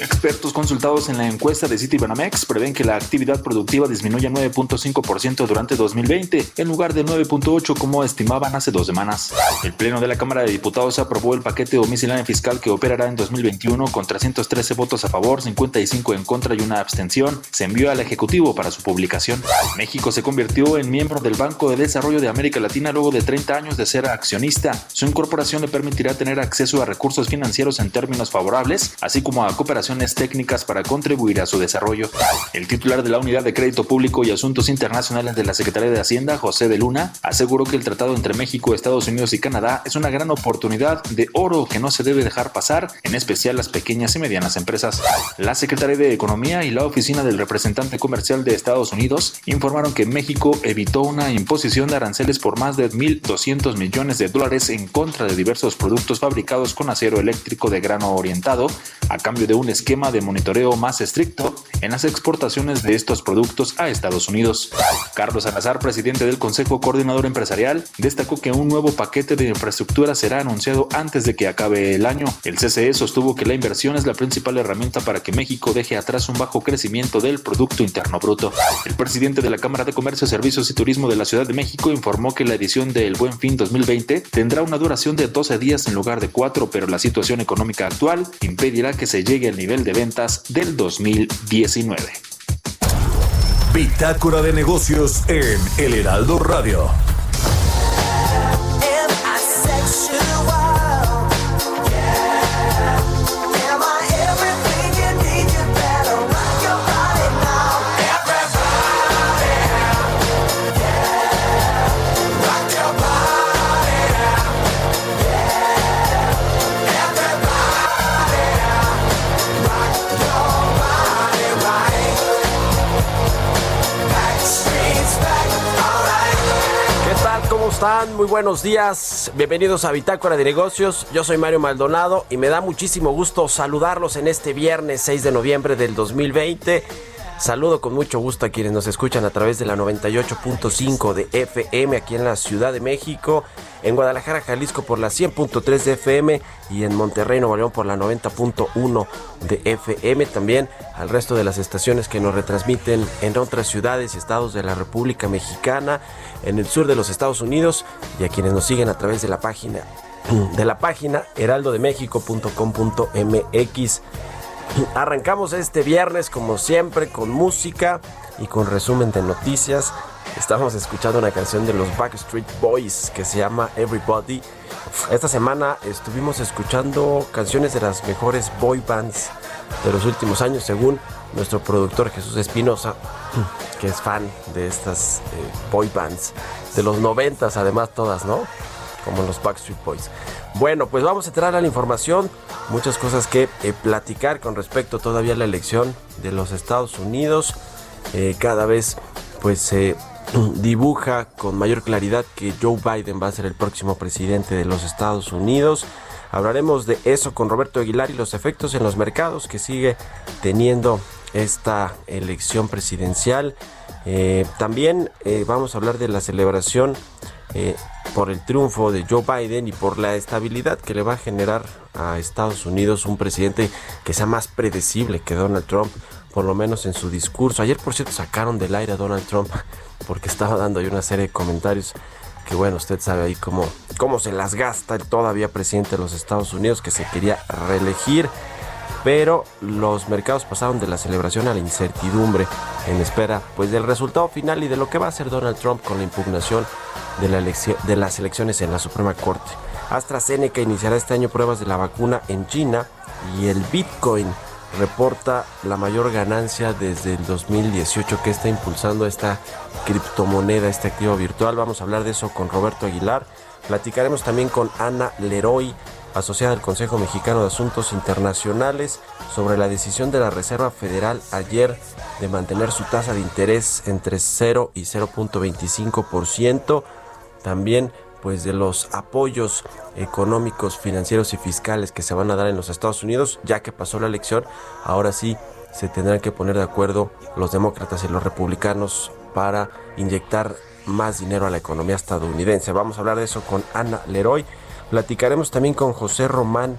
Expertos consultados en la encuesta de Citibanamex prevén que la actividad productiva disminuya 9.5% durante 2020, en lugar de 9.8% como estimaban hace dos semanas. El Pleno de la Cámara de Diputados aprobó el paquete domiciliario fiscal que operará en 2021 con 313 votos a favor, 55 en contra y una abstención. Se envió al Ejecutivo para su publicación. México se convirtió en miembro del Banco de Desarrollo de América Latina luego de 30 años de ser accionista. Su incorporación le permitirá tener acceso a recursos financieros en términos favorables, así como a cooperación técnicas para contribuir a su desarrollo. El titular de la Unidad de Crédito Público y Asuntos Internacionales de la Secretaría de Hacienda, José de Luna, aseguró que el tratado entre México, Estados Unidos y Canadá es una gran oportunidad de oro que no se debe dejar pasar, en especial las pequeñas y medianas empresas. La Secretaría de Economía y la Oficina del Representante Comercial de Estados Unidos informaron que México evitó una imposición de aranceles por más de 1.200 millones de dólares en contra de diversos productos fabricados con acero eléctrico de grano orientado a cambio de un esquema de monitoreo más estricto en las exportaciones de estos productos a Estados Unidos. Carlos Salazar, presidente del Consejo Coordinador Empresarial, destacó que un nuevo paquete de infraestructura será anunciado antes de que acabe el año. El CCE sostuvo que la inversión es la principal herramienta para que México deje atrás un bajo crecimiento del Producto Interno Bruto. El presidente de la Cámara de Comercio, Servicios y Turismo de la Ciudad de México informó que la edición del Buen Fin 2020 tendrá una duración de 12 días en lugar de 4, pero la situación económica actual impedirá que se llegue al nivel de ventas del 2019. Bitácora de negocios en El Heraldo Radio. Muy buenos días. Bienvenidos a Bitácora de Negocios. Yo soy Mario Maldonado y me da muchísimo gusto saludarlos en este viernes 6 de noviembre del 2020. Saludo con mucho gusto a quienes nos escuchan a través de la 98.5 de FM aquí en la Ciudad de México, en Guadalajara, Jalisco por la 100.3 de FM y en Monterrey, Nuevo León por la 90.1 de FM. También al resto de las estaciones que nos retransmiten en otras ciudades y estados de la República Mexicana, en el sur de los Estados Unidos y a quienes nos siguen a través de la página de la página heraldodemexico.com.mx Arrancamos este viernes como siempre con música y con resumen de noticias. Estamos escuchando una canción de los Backstreet Boys que se llama Everybody. Esta semana estuvimos escuchando canciones de las mejores boy bands de los últimos años según nuestro productor Jesús Espinosa, que es fan de estas eh, boy bands de los noventas además todas, ¿no? Como los Backstreet Boys. Bueno, pues vamos a entrar a la información. Muchas cosas que eh, platicar con respecto todavía a la elección de los Estados Unidos. Eh, cada vez pues se dibuja con mayor claridad que Joe Biden va a ser el próximo presidente de los Estados Unidos. Hablaremos de eso con Roberto Aguilar y los efectos en los mercados que sigue teniendo esta elección presidencial. Eh, también vamos a hablar de la celebración por el triunfo de Joe Biden y por la estabilidad que le va a generar a Estados Unidos un presidente que sea más predecible que Donald Trump, por lo menos en su discurso. Ayer, por cierto, sacaron del aire a Donald Trump porque estaba dando ahí una serie de comentarios que, bueno, usted sabe ahí cómo, cómo se las gasta el todavía presidente de los Estados Unidos que se quería reelegir pero los mercados pasaron de la celebración a la incertidumbre en espera pues del resultado final y de lo que va a hacer Donald Trump con la impugnación de, la de las elecciones en la Suprema Corte. AstraZeneca iniciará este año pruebas de la vacuna en China y el Bitcoin reporta la mayor ganancia desde el 2018 que está impulsando esta criptomoneda, este activo virtual. Vamos a hablar de eso con Roberto Aguilar. Platicaremos también con Ana Leroy, asociada del Consejo Mexicano de Asuntos Internacionales, sobre la decisión de la Reserva Federal ayer de mantener su tasa de interés entre 0 y 0.25%. También pues de los apoyos económicos, financieros y fiscales que se van a dar en los Estados Unidos, ya que pasó la elección, ahora sí se tendrán que poner de acuerdo los demócratas y los republicanos para inyectar más dinero a la economía estadounidense. Vamos a hablar de eso con Ana Leroy. Platicaremos también con José Román,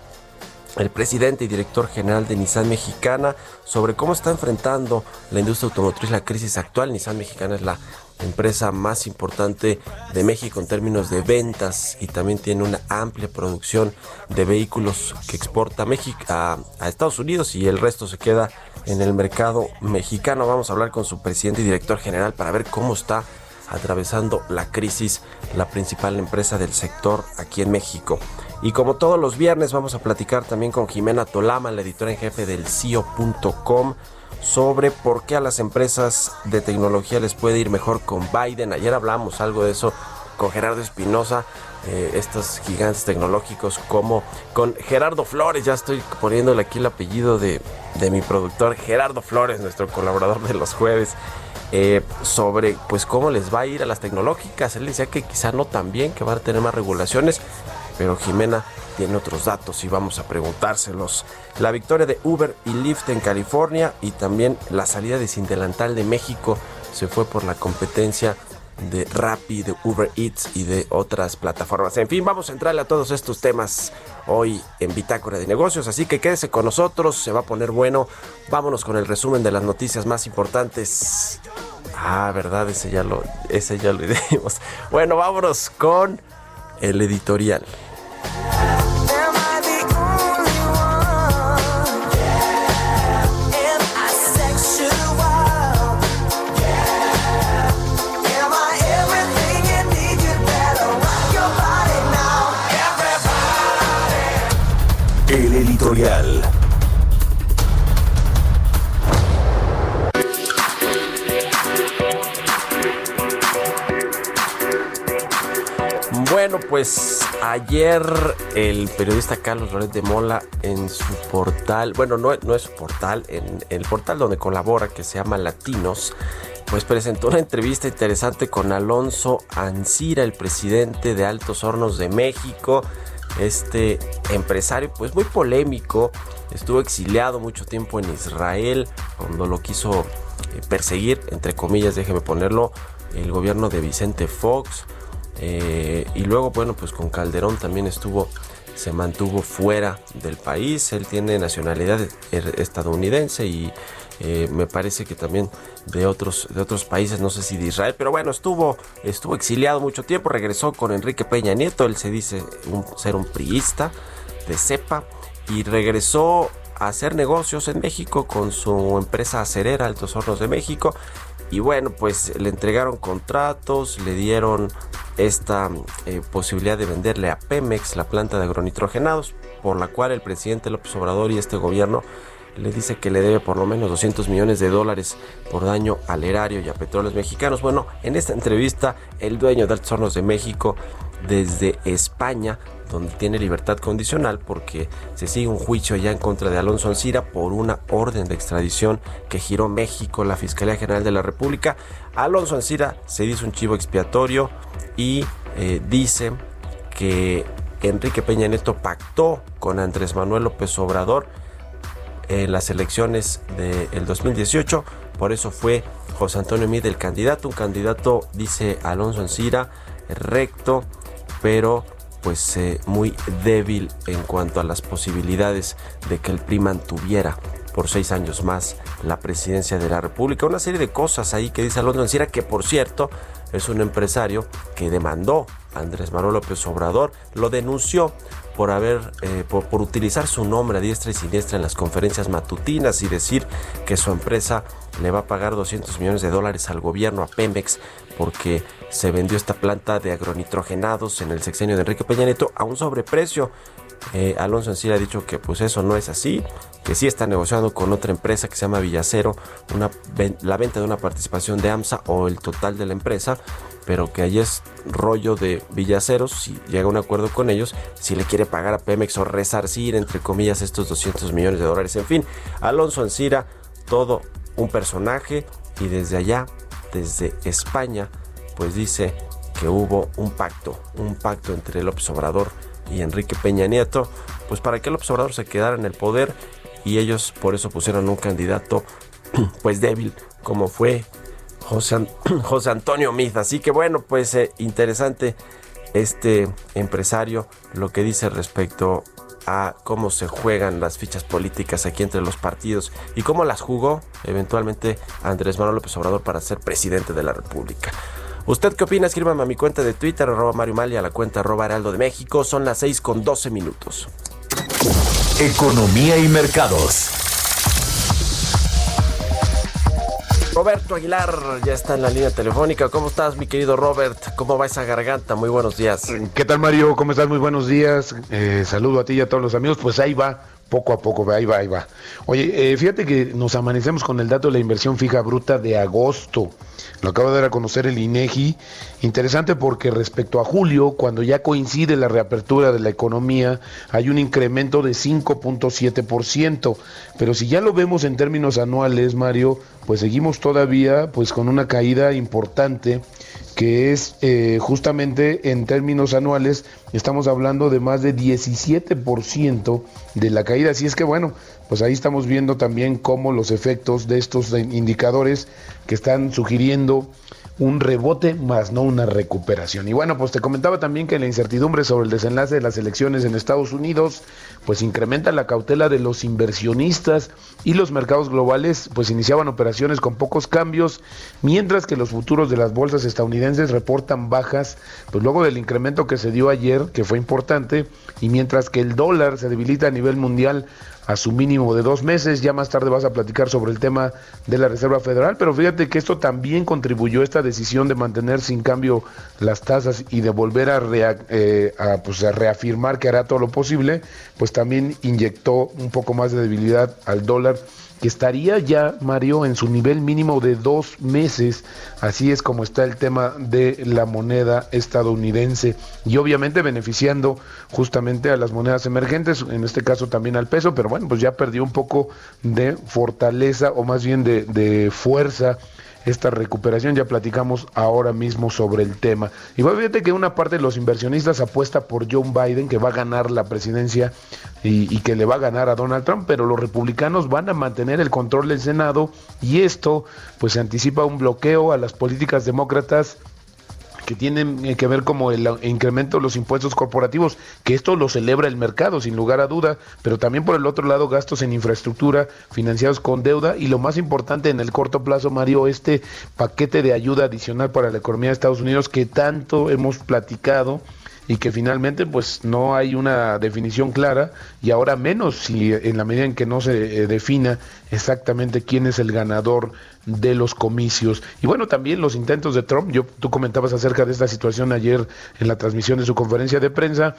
el presidente y director general de Nissan Mexicana, sobre cómo está enfrentando la industria automotriz la crisis actual. Nissan Mexicana es la empresa más importante de México en términos de ventas y también tiene una amplia producción de vehículos que exporta a México a, Estados Unidos y el resto se queda en el mercado mexicano. Vamos a hablar con su presidente y director general para ver cómo está atravesando la crisis la principal empresa del sector aquí en México. Y como todos los viernes vamos a platicar también con Jimena Tolama, la editora en jefe del CIO.com sobre por qué a las empresas de tecnología les puede ir mejor con Biden. Ayer hablamos algo de eso con Gerardo Espinosa, eh, estos gigantes tecnológicos como con Gerardo Flores, ya estoy poniéndole aquí el apellido de, de mi productor Gerardo Flores, nuestro colaborador de los jueves. Eh, sobre pues cómo les va a ir a las tecnológicas. Él decía que quizá no tan bien, que van a tener más regulaciones, pero Jimena tiene otros datos y vamos a preguntárselos. La victoria de Uber y Lyft en California y también la salida de Sin Delantal de México se fue por la competencia de Rappi, de Uber Eats y de otras plataformas. En fin, vamos a entrarle a todos estos temas hoy en Bitácora de Negocios, así que quédese con nosotros, se va a poner bueno. Vámonos con el resumen de las noticias más importantes. Ah, verdad, ese ya lo, ese ya lo dimos. Bueno, vámonos con el editorial. Bueno, pues ayer el periodista Carlos Loret de Mola en su portal, bueno, no, no es su portal, en el portal donde colabora que se llama Latinos, pues presentó una entrevista interesante con Alonso Ancira, el presidente de Altos Hornos de México este empresario pues muy polémico, estuvo exiliado mucho tiempo en Israel cuando lo quiso eh, perseguir, entre comillas, déjeme ponerlo, el gobierno de Vicente Fox. Eh, y luego, bueno, pues con Calderón también estuvo, se mantuvo fuera del país. Él tiene nacionalidad er, estadounidense y eh, me parece que también de otros, de otros países, no sé si de Israel, pero bueno, estuvo, estuvo exiliado mucho tiempo, regresó con Enrique Peña Nieto, él se dice ser un priista de cepa y regresó a hacer negocios en México con su empresa acerera Altos Hornos de México y bueno, pues le entregaron contratos, le dieron esta eh, posibilidad de venderle a Pemex la planta de agronitrogenados, por la cual el presidente López Obrador y este gobierno le dice que le debe por lo menos 200 millones de dólares por daño al erario y a petróleos mexicanos. Bueno, en esta entrevista, el dueño de Altos Hornos de México, desde España, donde tiene libertad condicional porque se sigue un juicio ya en contra de Alonso Ancira por una orden de extradición que giró México, la Fiscalía General de la República. Alonso Ancira se dice un chivo expiatorio y eh, dice que Enrique Peña Nieto pactó con Andrés Manuel López Obrador en las elecciones del 2018. Por eso fue José Antonio Mide el candidato. Un candidato, dice Alonso Ancira, recto, pero pues eh, muy débil en cuanto a las posibilidades de que el PRI mantuviera por seis años más la presidencia de la República. Una serie de cosas ahí que dice Alonso Ancira, que por cierto, es un empresario que demandó a Andrés Manuel López Obrador, lo denunció por haber eh, por, utilizar su nombre a diestra y siniestra en las conferencias matutinas y decir que su empresa le va a pagar 200 millones de dólares al gobierno a Pemex porque se vendió esta planta de agronitrogenados en el sexenio de Enrique Peña Nieto a un sobreprecio. Eh, Alonso Encina ha dicho que pues eso no es así, que sí está negociando con otra empresa que se llama Villacero la venta de una participación de AMSA o el total de la empresa pero que ahí es rollo de Villaceros, si llega a un acuerdo con ellos, si le quiere pagar a Pemex o resarcir, entre comillas, estos 200 millones de dólares. En fin, Alonso Ancira, todo un personaje y desde allá, desde España, pues dice que hubo un pacto, un pacto entre López Obrador Enrique Peña Nieto, pues para que López Obrador se quedara en el poder y ellos por eso pusieron un candidato pues débil como fue José, Antonio Miz. Así que bueno, pues eh, interesante este empresario lo que dice respecto a cómo se juegan las fichas políticas aquí entre los partidos y cómo las jugó eventualmente Andrés Manuel López Obrador para ser presidente de la República. ¿Usted qué opina? Escríbame a mi cuenta de Twitter, arroba Mario Mal, a la cuenta arroba Heraldo de México. Son las 6 con 12 minutos. Economía y mercados. Roberto Aguilar ya está en la línea telefónica. ¿Cómo estás, mi querido Robert? ¿Cómo va esa garganta? Muy buenos días. ¿Qué tal, Mario? ¿Cómo estás? Muy buenos días. Eh, saludo a ti y a todos los amigos. Pues ahí va, poco a poco, ahí va, ahí va. Oye, eh, fíjate que nos amanecemos con el dato de la inversión fija bruta de agosto. Lo acaba de dar a conocer el INEGI. Interesante porque respecto a julio, cuando ya coincide la reapertura de la economía, hay un incremento de 5.7%. Pero si ya lo vemos en términos anuales, Mario, pues seguimos todavía pues con una caída importante que es eh, justamente en términos anuales, estamos hablando de más de 17% de la caída. Así es que bueno, pues ahí estamos viendo también cómo los efectos de estos indicadores que están sugiriendo un rebote más no una recuperación. Y bueno, pues te comentaba también que la incertidumbre sobre el desenlace de las elecciones en Estados Unidos pues incrementa la cautela de los inversionistas y los mercados globales pues iniciaban operaciones con pocos cambios, mientras que los futuros de las bolsas estadounidenses reportan bajas, pues luego del incremento que se dio ayer, que fue importante, y mientras que el dólar se debilita a nivel mundial a su mínimo de dos meses. Ya más tarde vas a platicar sobre el tema de la Reserva Federal, pero fíjate que esto también contribuyó a esta decisión de mantener sin cambio las tasas y de volver a, eh, pues, a reafirmar que hará todo lo posible, pues también inyectó un poco más de debilidad al dólar que estaría ya, Mario, en su nivel mínimo de dos meses. Así es como está el tema de la moneda estadounidense y obviamente beneficiando justamente a las monedas emergentes, en este caso también al peso, pero bueno, pues ya perdió un poco de fortaleza o más bien de, de fuerza esta recuperación. Ya platicamos ahora mismo sobre el tema. Y fíjate que una parte de los inversionistas apuesta por John Biden, que va a ganar la presidencia y, y, que le va a ganar a Donald Trump, pero los republicanos van a mantener el control del Senado y esto pues se anticipa un bloqueo a las políticas demócratas que tienen eh, que ver como el incremento de los impuestos corporativos, que esto lo celebra el mercado, sin lugar a duda, pero también por el otro lado gastos en infraestructura financiados con deuda y lo más importante en el corto plazo, Mario, este paquete de ayuda adicional para la economía de Estados Unidos que tanto hemos platicado y que finalmente pues no hay una definición clara y ahora menos si en la medida en que no se eh, defina exactamente quién es el ganador de los comicios. Y bueno, también los intentos de Trump, yo tú comentabas acerca de esta situación ayer en la transmisión de su conferencia de prensa,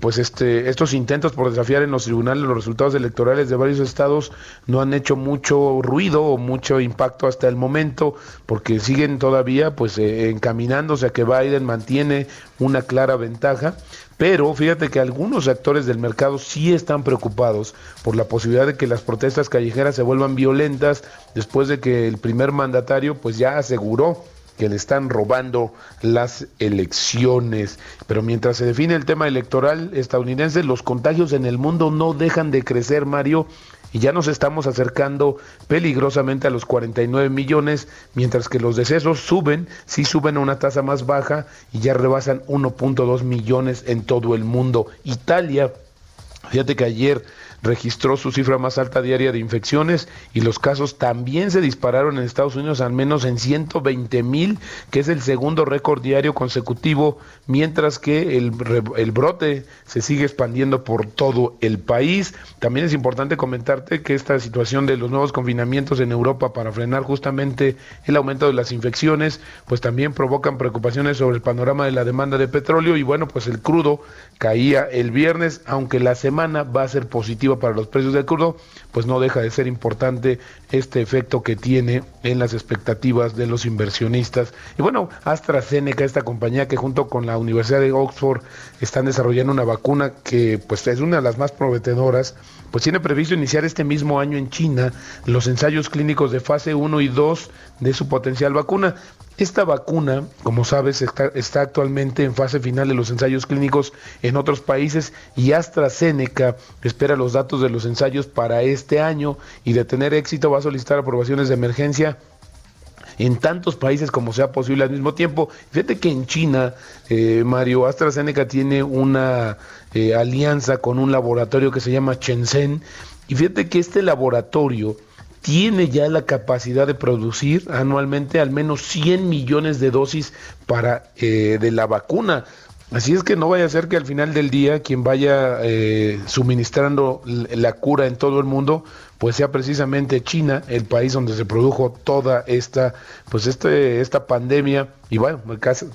pues este, estos intentos por desafiar en los tribunales los resultados electorales de varios estados no han hecho mucho ruido o mucho impacto hasta el momento, porque siguen todavía pues eh, encaminándose a que Biden mantiene una clara ventaja. Pero fíjate que algunos actores del mercado sí están preocupados por la posibilidad de que las protestas callejeras se vuelvan violentas después de que el primer mandatario pues ya aseguró que le están robando las elecciones. Pero mientras se define el tema electoral estadounidense, los contagios en el mundo no dejan de crecer, Mario, y ya nos estamos acercando peligrosamente a los 49 millones, mientras que los decesos suben, sí suben a una tasa más baja y ya rebasan 1.2 millones en todo el mundo. Italia, fíjate que ayer registró su cifra más alta diaria de infecciones y los casos también se dispararon en Estados Unidos al menos en 120 mil, que es el segundo récord diario consecutivo, mientras que el, el brote se sigue expandiendo por todo el país. También es importante comentarte que esta situación de los nuevos confinamientos en Europa para frenar justamente el aumento de las infecciones, pues también provocan preocupaciones sobre el panorama de la demanda de petróleo y bueno, pues el crudo caía el viernes, aunque la semana va a ser positiva para los precios del crudo, pues no deja de ser importante este efecto que tiene en las expectativas de los inversionistas. Y bueno, AstraZeneca, esta compañía que junto con la Universidad de Oxford están desarrollando una vacuna que pues es una de las más prometedoras, pues tiene previsto iniciar este mismo año en China los ensayos clínicos de fase 1 y 2 de su potencial vacuna. Esta vacuna, como sabes, está, está, actualmente en fase final de los ensayos clínicos en otros países y AstraZeneca espera los datos de los ensayos para este año y de tener éxito va a solicitar aprobaciones de emergencia en tantos países como sea posible al mismo tiempo. Fíjate que en China, eh, Mario, AstraZeneca tiene una eh, alianza con un laboratorio que se llama Shenzhen y fíjate que este laboratorio tiene ya la capacidad de producir anualmente al menos 100 millones de dosis para eh, de la vacuna. Así es que no vaya a ser que al final del día quien vaya eh, suministrando la cura en todo el mundo pues sea precisamente China el país donde se produjo toda esta pues este esta pandemia. Y bueno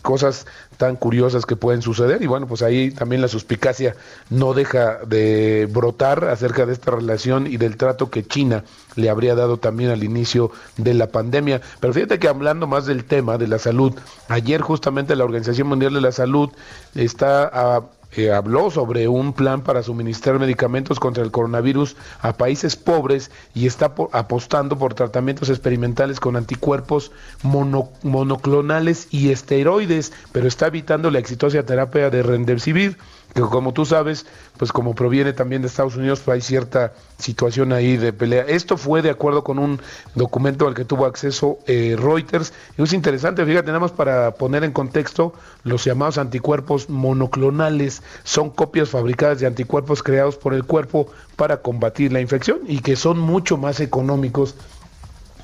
cosas tan curiosas que pueden suceder. Y bueno pues ahí también la suspicacia no deja de brotar acerca de esta relación y del trato que China le habría dado también al inicio de la pandemia. Pero fíjate que hablando más del tema de la salud ayer justamente la Organización Mundial de la Salud está a eh, habló sobre un plan para suministrar medicamentos contra el coronavirus a países pobres y está apostando por tratamientos experimentales con anticuerpos monoclonales y esteroides, pero está evitando la exitosa terapia de Remdesivir que como tú sabes, pues como proviene también de Estados Unidos, pues hay cierta situación ahí de pelea. Esto fue de acuerdo con un documento al que tuvo acceso eh, Reuters. Y es interesante, fíjate, nada más para poner en contexto, los llamados anticuerpos monoclonales son copias fabricadas de anticuerpos creados por el cuerpo para combatir la infección y que son mucho más económicos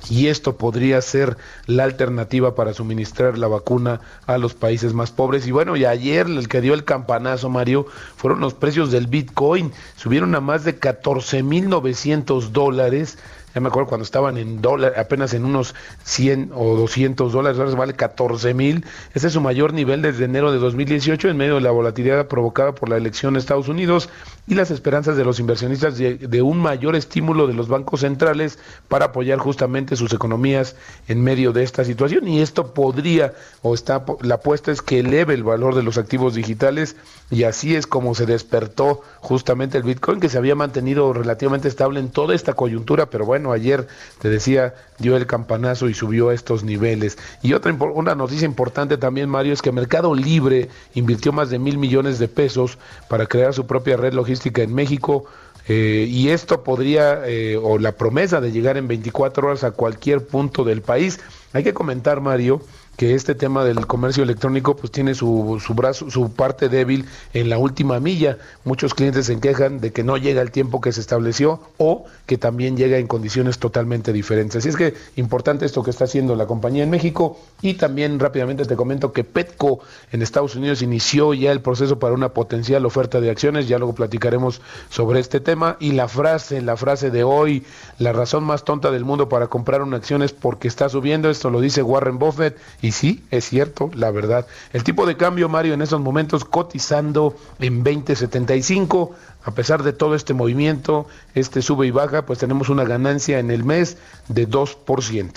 y esto podría ser la alternativa para suministrar la vacuna a los países más pobres. Y bueno, y ayer el que dio el campanazo, Mario, fueron los precios del Bitcoin. Subieron a más de 14.900 dólares ya me acuerdo cuando estaban en dólar, apenas en unos 100 o 200 dólares, ahora vale 14 mil. Ese es su mayor nivel desde enero de 2018 en medio de la volatilidad provocada por la elección de Estados Unidos y las esperanzas de los inversionistas de, un mayor estímulo de los bancos centrales para apoyar justamente sus economías en medio de esta situación. Y esto podría, o está, la apuesta es que eleve el valor de los activos digitales y así es como se despertó justamente el Bitcoin que se había mantenido relativamente estable en toda esta coyuntura, pero bueno, ayer te decía, dio el campanazo y subió a estos niveles. Y otra una noticia importante también, Mario, es que Mercado Libre invirtió más de mil millones de pesos para crear su propia red logística en México. Eh, y esto podría, eh, o la promesa de llegar en 24 horas a cualquier punto del país. Hay que comentar, Mario, que este tema del comercio electrónico pues tiene su, su brazo, su parte débil en la última milla. Muchos clientes se quejan de que no llega el tiempo que se estableció o que también llega en condiciones totalmente diferentes. Así es que importante esto que está haciendo la compañía en México y también rápidamente te comento que Petco en Estados Unidos inició ya el proceso para una potencial oferta de acciones, ya luego platicaremos sobre este tema y la frase, la frase de hoy, la razón más tonta del mundo para comprar una acción es porque está subiendo, esto lo dice Warren Buffett sí, es cierto, la verdad. El tipo de cambio, Mario, en estos momentos cotizando en 20.75. A pesar de todo este movimiento, este sube y baja, pues tenemos una ganancia en el mes de 2%.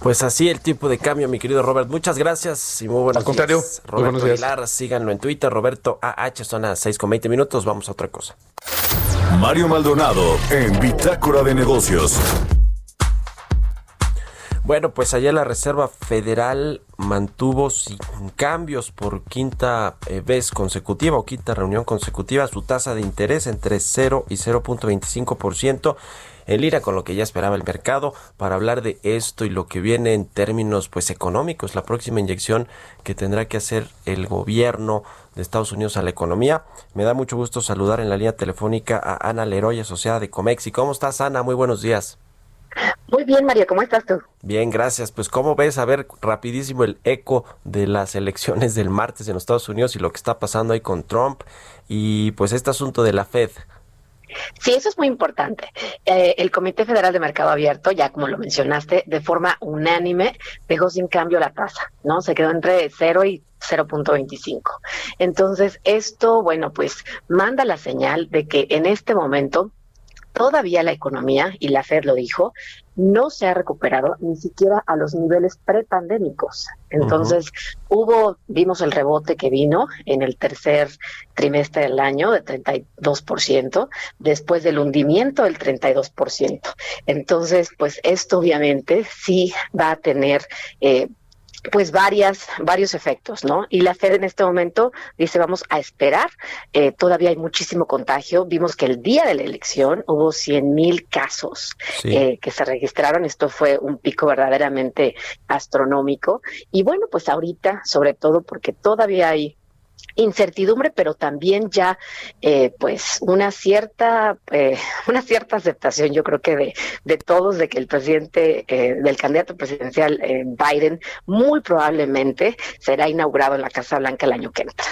Pues así el tipo de cambio, mi querido Robert. Muchas gracias y muy buenos Al contrario, Roberto Aguilar, síganlo en Twitter, Roberto AH, son las 6 con 20 minutos. Vamos a otra cosa. Mario Maldonado en Bitácora de Negocios. Bueno, pues allá la Reserva Federal mantuvo sin cambios por quinta eh, vez consecutiva o quinta reunión consecutiva su tasa de interés entre 0 y 0.25% en línea con lo que ya esperaba el mercado para hablar de esto y lo que viene en términos pues económicos, la próxima inyección que tendrá que hacer el gobierno de Estados Unidos a la economía. Me da mucho gusto saludar en la línea telefónica a Ana Leroy, asociada de Comexi. ¿Cómo estás, Ana? Muy buenos días. Muy bien, María, ¿cómo estás tú? Bien, gracias. Pues, ¿cómo ves? A ver, rapidísimo el eco de las elecciones del martes en los Estados Unidos y lo que está pasando ahí con Trump y pues este asunto de la Fed. Sí, eso es muy importante. Eh, el Comité Federal de Mercado Abierto, ya como lo mencionaste, de forma unánime dejó sin cambio la tasa, ¿no? Se quedó entre 0 y 0.25. Entonces, esto, bueno, pues manda la señal de que en este momento todavía la economía, y la Fed lo dijo, no se ha recuperado ni siquiera a los niveles prepandémicos. Entonces, hubo, vimos el rebote que vino en el tercer trimestre del año de 32%, después del hundimiento del 32%. Entonces, pues esto obviamente sí va a tener eh, pues varias, varios efectos, ¿no? Y la Fed en este momento dice vamos a esperar, eh, todavía hay muchísimo contagio, vimos que el día de la elección hubo 100 mil casos eh, que se registraron, esto fue un pico verdaderamente astronómico. Y bueno, pues ahorita sobre todo porque todavía hay incertidumbre, pero también ya eh, pues una cierta eh, una cierta aceptación, yo creo que de, de todos de que el presidente eh, del candidato presidencial Biden muy probablemente será inaugurado en la Casa Blanca el año que entra.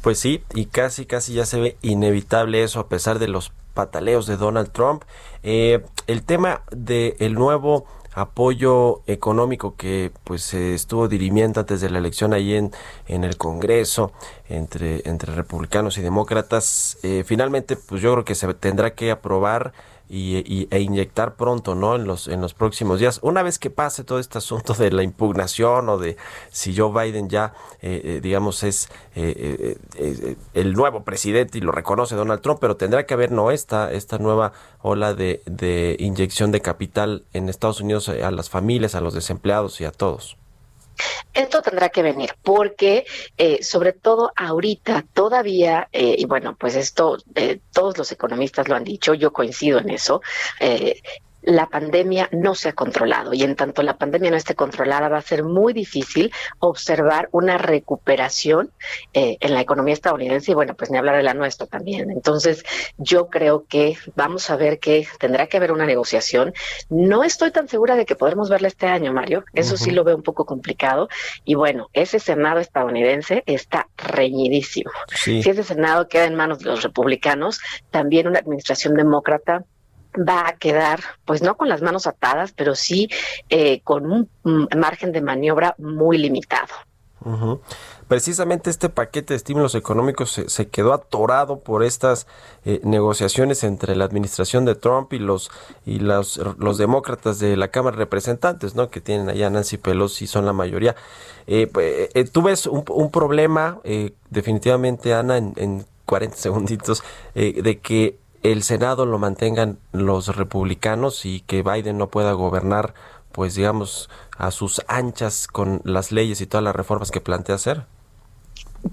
Pues sí, y casi casi ya se ve inevitable eso a pesar de los pataleos de Donald Trump. el tema del el nuevo apoyo económico que pues se estuvo dirimiendo antes de la elección ahí en, en el Congreso entre, entre republicanos y demócratas, eh, finalmente pues yo creo que se tendrá que aprobar y, e inyectar pronto, ¿no? En los, en los próximos días. Una vez que pase todo este asunto de la impugnación o de si Joe Biden ya, eh, eh, digamos, es eh, el nuevo presidente y lo reconoce Donald Trump, pero tendrá que haber, ¿no? Esta, esta nueva ola de, de inyección de capital en Estados Unidos a las familias, a los desempleados y a todos. Esto tendrá que venir porque, eh, sobre todo ahorita, todavía, eh, y bueno, pues esto eh, todos los economistas lo han dicho, yo coincido en eso, la pandemia no se ha controlado y en tanto la pandemia no esté controlada va a ser muy difícil observar una recuperación eh, en la economía estadounidense y bueno, pues ni hablar de la nuestra también. Entonces yo creo que vamos a ver que tendrá que haber una negociación. No estoy tan segura de que podremos verla este año, Mario. Eso sí lo veo un poco complicado. Y bueno, ese Senado estadounidense está reñidísimo. Si ese Senado queda en manos de los republicanos, también una administración demócrata va a quedar, pues no con las manos atadas, pero sí eh, con un margen de maniobra muy limitado. Precisamente este paquete de estímulos económicos se, quedó atorado por estas eh, negociaciones entre la administración de Trump y los y los, los demócratas de la Cámara de Representantes, ¿no? Que tienen allá Nancy Pelosi, son la mayoría. Eh, pues, ¿Tú ves un, problema, definitivamente, Ana, en, en 40 segunditos, de que el Senado lo mantengan los republicanos y que Biden no pueda gobernar, pues digamos, a sus anchas con las leyes y todas las reformas que plantea hacer?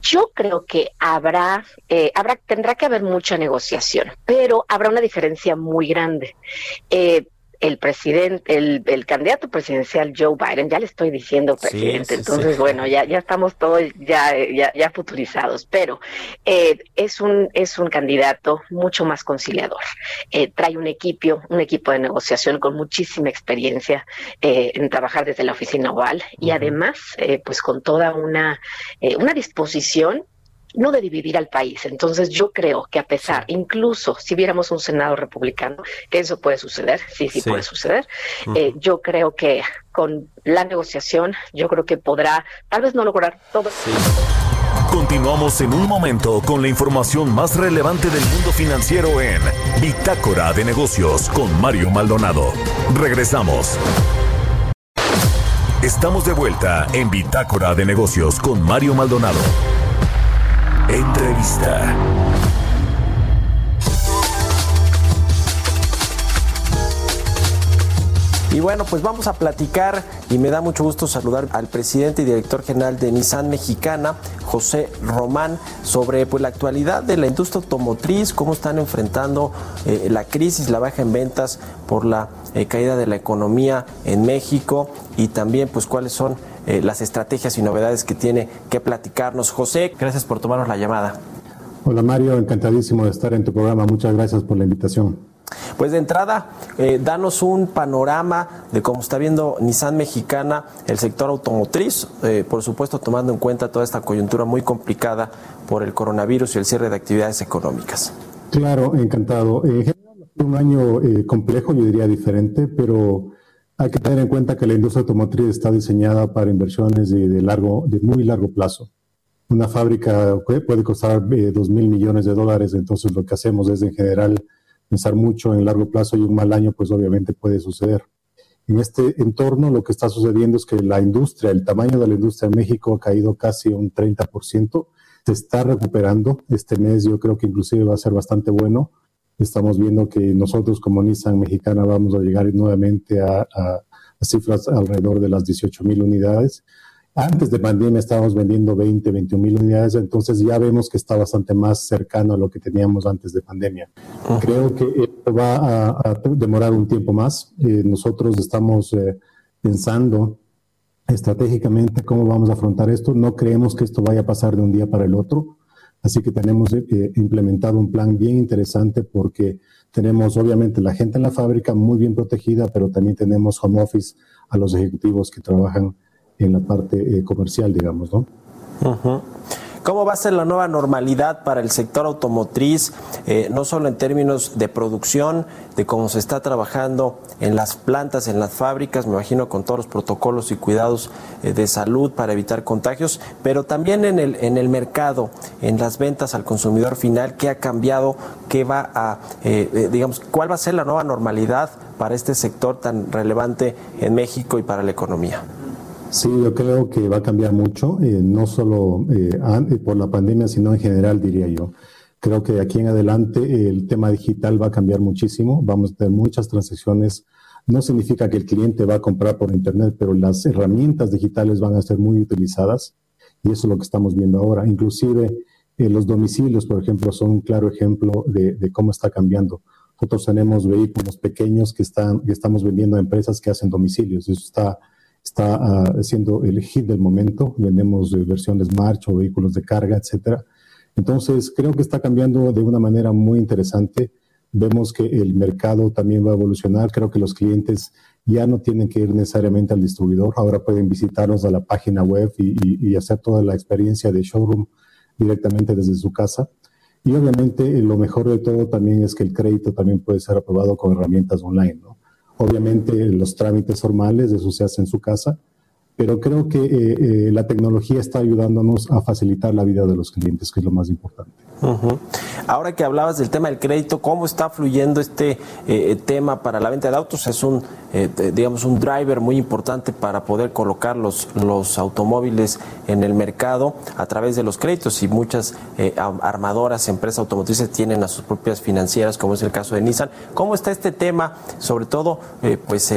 Yo creo que habrá, eh, habrá, tendrá que haber mucha negociación, pero habrá una diferencia muy grande. Eh, el presidente, el, el, candidato presidencial Joe Biden, ya le estoy diciendo presidente, entonces bueno, ya, ya estamos todos ya, ya, ya futurizados, pero eh, es un, es un candidato mucho más conciliador. Eh, trae un equipo, un equipo de negociación con muchísima experiencia eh, en trabajar desde la oficina oval y además, eh, pues con toda una, eh, una disposición no de dividir al país. Entonces yo creo que a pesar, incluso si viéramos un Senado republicano, que eso puede suceder, sí, sí, puede suceder, eh, yo creo que con la negociación, yo creo que podrá tal vez no lograr todo. Continuamos en un momento con la información más relevante del mundo financiero en Bitácora de Negocios con Mario Maldonado. Regresamos. Estamos de vuelta en Bitácora de Negocios con Mario Maldonado. Entrevista. Y bueno, pues vamos a platicar y me da mucho gusto saludar al presidente y director general de Nissan Mexicana, José Román, sobre pues, la actualidad de la industria automotriz, cómo están enfrentando eh, la crisis, la baja en ventas por la eh, caída de la economía en México y también pues cuáles son eh, las estrategias y novedades que tiene que platicarnos. José, gracias por tomarnos la llamada. Hola Mario, encantadísimo de estar en tu programa. Muchas gracias por la invitación. Pues de entrada, eh, danos un panorama de cómo está viendo Nissan Mexicana el sector automotriz, eh, por supuesto tomando en cuenta toda esta coyuntura muy complicada por el coronavirus y el cierre de actividades económicas. Claro, encantado. En general, un año eh, complejo, yo diría diferente, pero hay que tener en cuenta que la industria automotriz está diseñada para inversiones de, largo, de muy largo plazo. Una fábrica puede costar dos mil millones de dólares, entonces lo que hacemos es en general pensar mucho en largo plazo y un mal año, pues obviamente puede suceder. En este entorno lo que está sucediendo es que la industria, el tamaño de la industria en México ha caído casi un 30%, se está recuperando. Este mes yo creo que inclusive va a ser bastante bueno. Estamos viendo que nosotros como Nissan Mexicana vamos a llegar nuevamente a, a, a cifras alrededor de las 18 mil unidades. Antes de pandemia estábamos vendiendo 20, 21 mil unidades, entonces ya vemos que está bastante más cercano a lo que teníamos antes de pandemia. Creo que esto va a, a, demorar un tiempo más. Eh, nosotros estamos eh, pensando estratégicamente cómo vamos a afrontar esto. No creemos que esto vaya a pasar de un día para el otro. Así que tenemos eh, implementado un plan bien interesante porque tenemos obviamente la gente en la fábrica muy bien protegida, pero también tenemos home office a los ejecutivos que trabajan en la parte eh, comercial, digamos, ¿no? Uh. ¿Cómo va a ser la nueva normalidad para el sector automotriz, eh, no solo en términos de producción, de cómo se está trabajando en las plantas, en las fábricas, me imagino con todos los protocolos y cuidados eh, de salud para evitar contagios, pero también en el, en el mercado, en las ventas al consumidor final, qué ha cambiado, qué va a, eh, digamos, cuál va a ser la nueva normalidad para este sector tan relevante en México y para la economía? Sí, yo creo que va a cambiar mucho, eh, no solo eh, por la pandemia, sino en general, diría yo. Creo que de aquí en adelante eh, el tema digital va a cambiar muchísimo, vamos a tener muchas transacciones. No significa que el cliente va a comprar por Internet, pero las herramientas digitales van a ser muy utilizadas y eso es lo que estamos viendo ahora. Inclusive los domicilios, por ejemplo, son un claro ejemplo de, de, cómo está cambiando. Nosotros tenemos vehículos pequeños que, están, que estamos vendiendo a empresas que hacen domicilios. Eso está está uh, siendo el hit del momento. Vendemos eh, versiones March o vehículos de carga, etcétera. Entonces, creo que está cambiando de una manera muy interesante. Vemos que el mercado también va a evolucionar. Creo que los clientes ya no tienen que ir necesariamente al distribuidor. Ahora pueden visitarnos a la página web y, y, hacer toda la experiencia de showroom directamente desde su casa. Y obviamente eh, lo mejor de todo también es que el crédito también puede ser aprobado con herramientas online. Obviamente los trámites formales, eso se hace en su casa, pero creo que eh, eh, la tecnología está ayudándonos a facilitar la vida de los clientes, que es lo más importante. Ahora que hablabas del tema del crédito, ¿cómo está fluyendo este eh, tema para la venta de autos? Es un, eh, digamos, un driver muy importante para poder colocar los, los automóviles en el mercado a través de los créditos y muchas eh, armadoras, empresas automotrices tienen a sus propias financieras, como es el caso de Nissan. ¿Cómo está este tema, sobre todo, eh, pues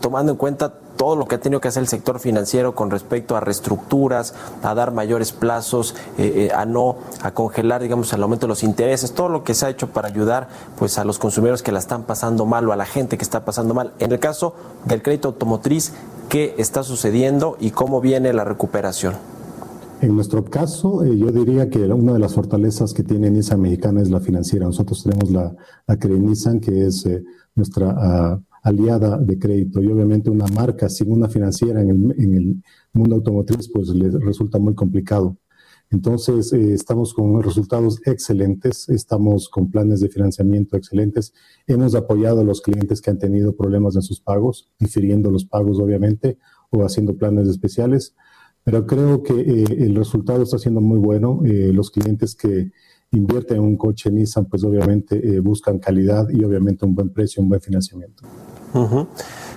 tomando en cuenta todo lo que ha tenido que hacer el sector financiero con respecto a reestructuras, a dar mayores plazos, eh, eh, a no, a congelar, digamos, el aumento de los intereses, todo lo que se ha hecho para ayudar pues a los consumidores que la están pasando mal o a la gente que está pasando mal. En el caso del crédito automotriz, ¿qué está sucediendo y cómo viene la recuperación? En nuestro caso, eh, yo diría que una de las fortalezas que tiene Nissan Mexicana es la financiera. Nosotros tenemos la, la Nissan, que es nuestra uh, aliada de crédito y obviamente una marca sin una financiera en el, mundo automotriz pues les resulta muy complicado. Entonces eh, estamos con resultados excelentes, estamos con planes de financiamiento excelentes, hemos apoyado a los clientes que han tenido problemas en sus pagos, difiriendo los pagos obviamente o haciendo planes especiales, pero creo que eh, el resultado está siendo muy bueno. Eh, los clientes que invierten en un coche Nissan pues obviamente buscan calidad y obviamente un buen precio, un buen financiamiento.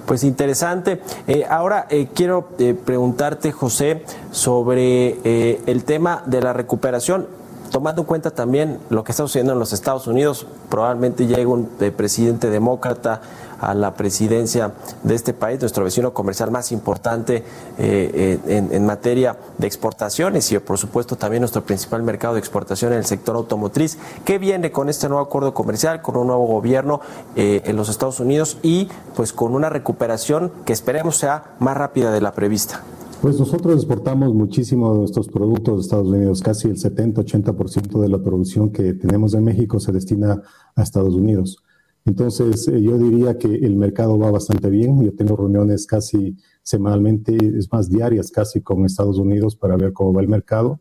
Pues interesante. Eh, ahora eh, quiero eh, preguntarte, José, sobre eh, el tema de la recuperación. Tomando en cuenta también lo que está sucediendo en los Estados Unidos, probablemente llegue un presidente demócrata a la presidencia de este país, nuestro vecino comercial más importante eh, en, en, materia de exportaciones y por supuesto también nuestro principal mercado de exportación en el sector automotriz. ¿Qué viene con este nuevo acuerdo comercial, con un nuevo gobierno en los Estados Unidos y pues con una recuperación que esperemos sea más rápida de la prevista? Pues nosotros exportamos muchísimo de nuestros productos de Estados Unidos, casi el 70-80% de la producción que tenemos en México se destina a Estados Unidos. Entonces, eh, yo diría que el mercado va bastante bien. Yo tengo reuniones casi semanalmente, es más diarias casi con Estados Unidos para ver cómo va el mercado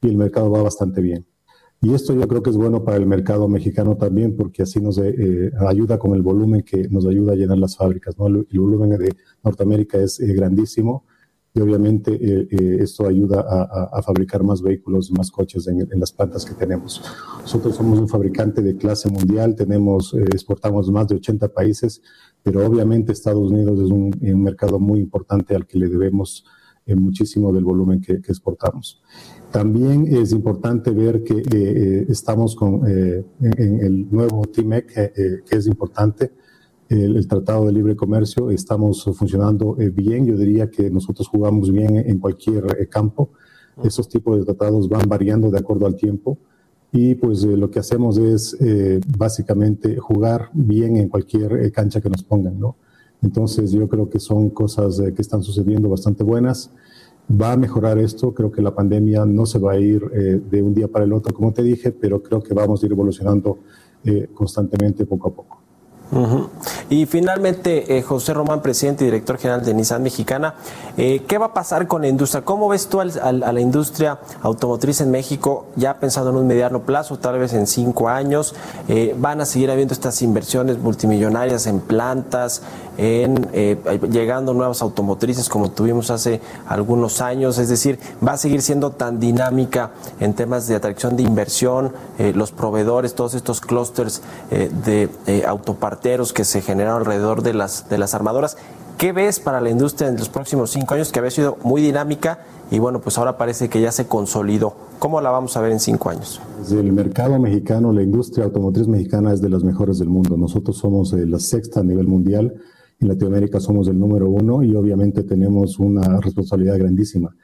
y el mercado va bastante bien. Y esto yo creo que es bueno para el mercado mexicano también porque así nos eh, ayuda con el volumen que nos ayuda a llenar las fábricas. ¿no? El, volumen de Norteamérica es eh, grandísimo y obviamente eh, eh, esto ayuda a, fabricar más vehículos, más coches en, las plantas que tenemos. Nosotros somos un fabricante de clase mundial, tenemos, eh, exportamos más de 80 países, pero obviamente Estados Unidos es un, mercado muy importante al que le debemos muchísimo del volumen que, exportamos. También es importante ver que estamos con en, el nuevo TIMEC, que es importante el, Tratado de Libre Comercio, estamos funcionando eh, bien. Yo diría que nosotros jugamos bien en cualquier eh, campo. Esos tipos de tratados van variando de acuerdo al tiempo y pues eh, lo que hacemos es básicamente jugar bien en cualquier cancha que nos pongan, ¿no? Entonces yo creo que son cosas que están sucediendo bastante buenas. Va a mejorar esto, creo que la pandemia no se va a ir de un día para el otro, como te dije, pero creo que vamos a ir evolucionando constantemente poco a poco. Y finalmente, eh, José Román, presidente y director general de Nissan Mexicana, eh, ¿qué va a pasar con la industria? ¿Cómo ves tú a la industria automotriz en México, ya pensando en un mediano plazo, tal vez en cinco años? Eh, ¿Van a seguir habiendo estas inversiones multimillonarias en plantas, en llegando nuevas automotrices como tuvimos hace algunos años? Es decir, ¿va a seguir siendo tan dinámica en temas de atracción de inversión, los proveedores, todos estos clústeres de autopartes? Que se generaron alrededor de las, de las armadoras. ¿Qué ves para la industria en los próximos cinco años que había sido muy dinámica y bueno, pues ahora parece que ya se consolidó? ¿Cómo la vamos a ver en cinco años? el mercado mexicano, la industria automotriz mexicana es de las mejores del mundo. Nosotros somos eh, la sexta a nivel mundial. En Latinoamérica somos el número uno y obviamente tenemos una responsabilidad grandísima.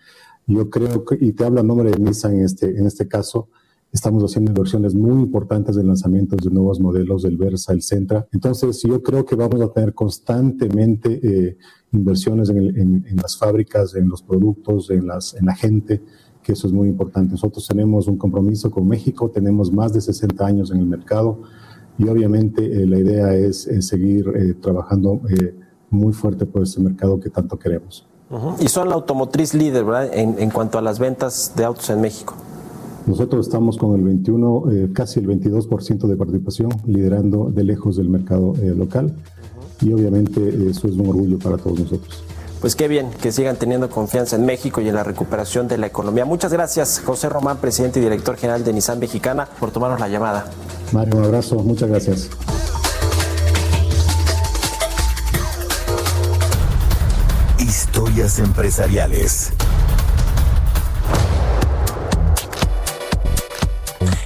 Yo creo que, y te hablo a nombre de Nissan en este, en este caso, Estamos haciendo inversiones muy importantes en lanzamientos de nuevos modelos del Versa, el Centra. Entonces, yo creo que vamos a tener constantemente eh, inversiones en, las fábricas, en los productos, en, las, en la gente, que eso es muy importante. Nosotros tenemos un compromiso con México, tenemos más de 60 años en el mercado y obviamente eh, la idea es, seguir eh, trabajando muy fuerte por este mercado que tanto queremos. Y son la automotriz líder, ¿verdad? en cuanto a las ventas de autos en México. Nosotros estamos con el 21, eh, casi el 22% de participación, liderando de lejos del mercado eh, local. Y obviamente eso es un orgullo para todos nosotros. Pues qué bien que sigan teniendo confianza en México y en la recuperación de la economía. Muchas gracias, José Román, presidente y director general de Nissan Mexicana, por tomarnos la llamada. Mario, un abrazo, muchas gracias. Historias empresariales.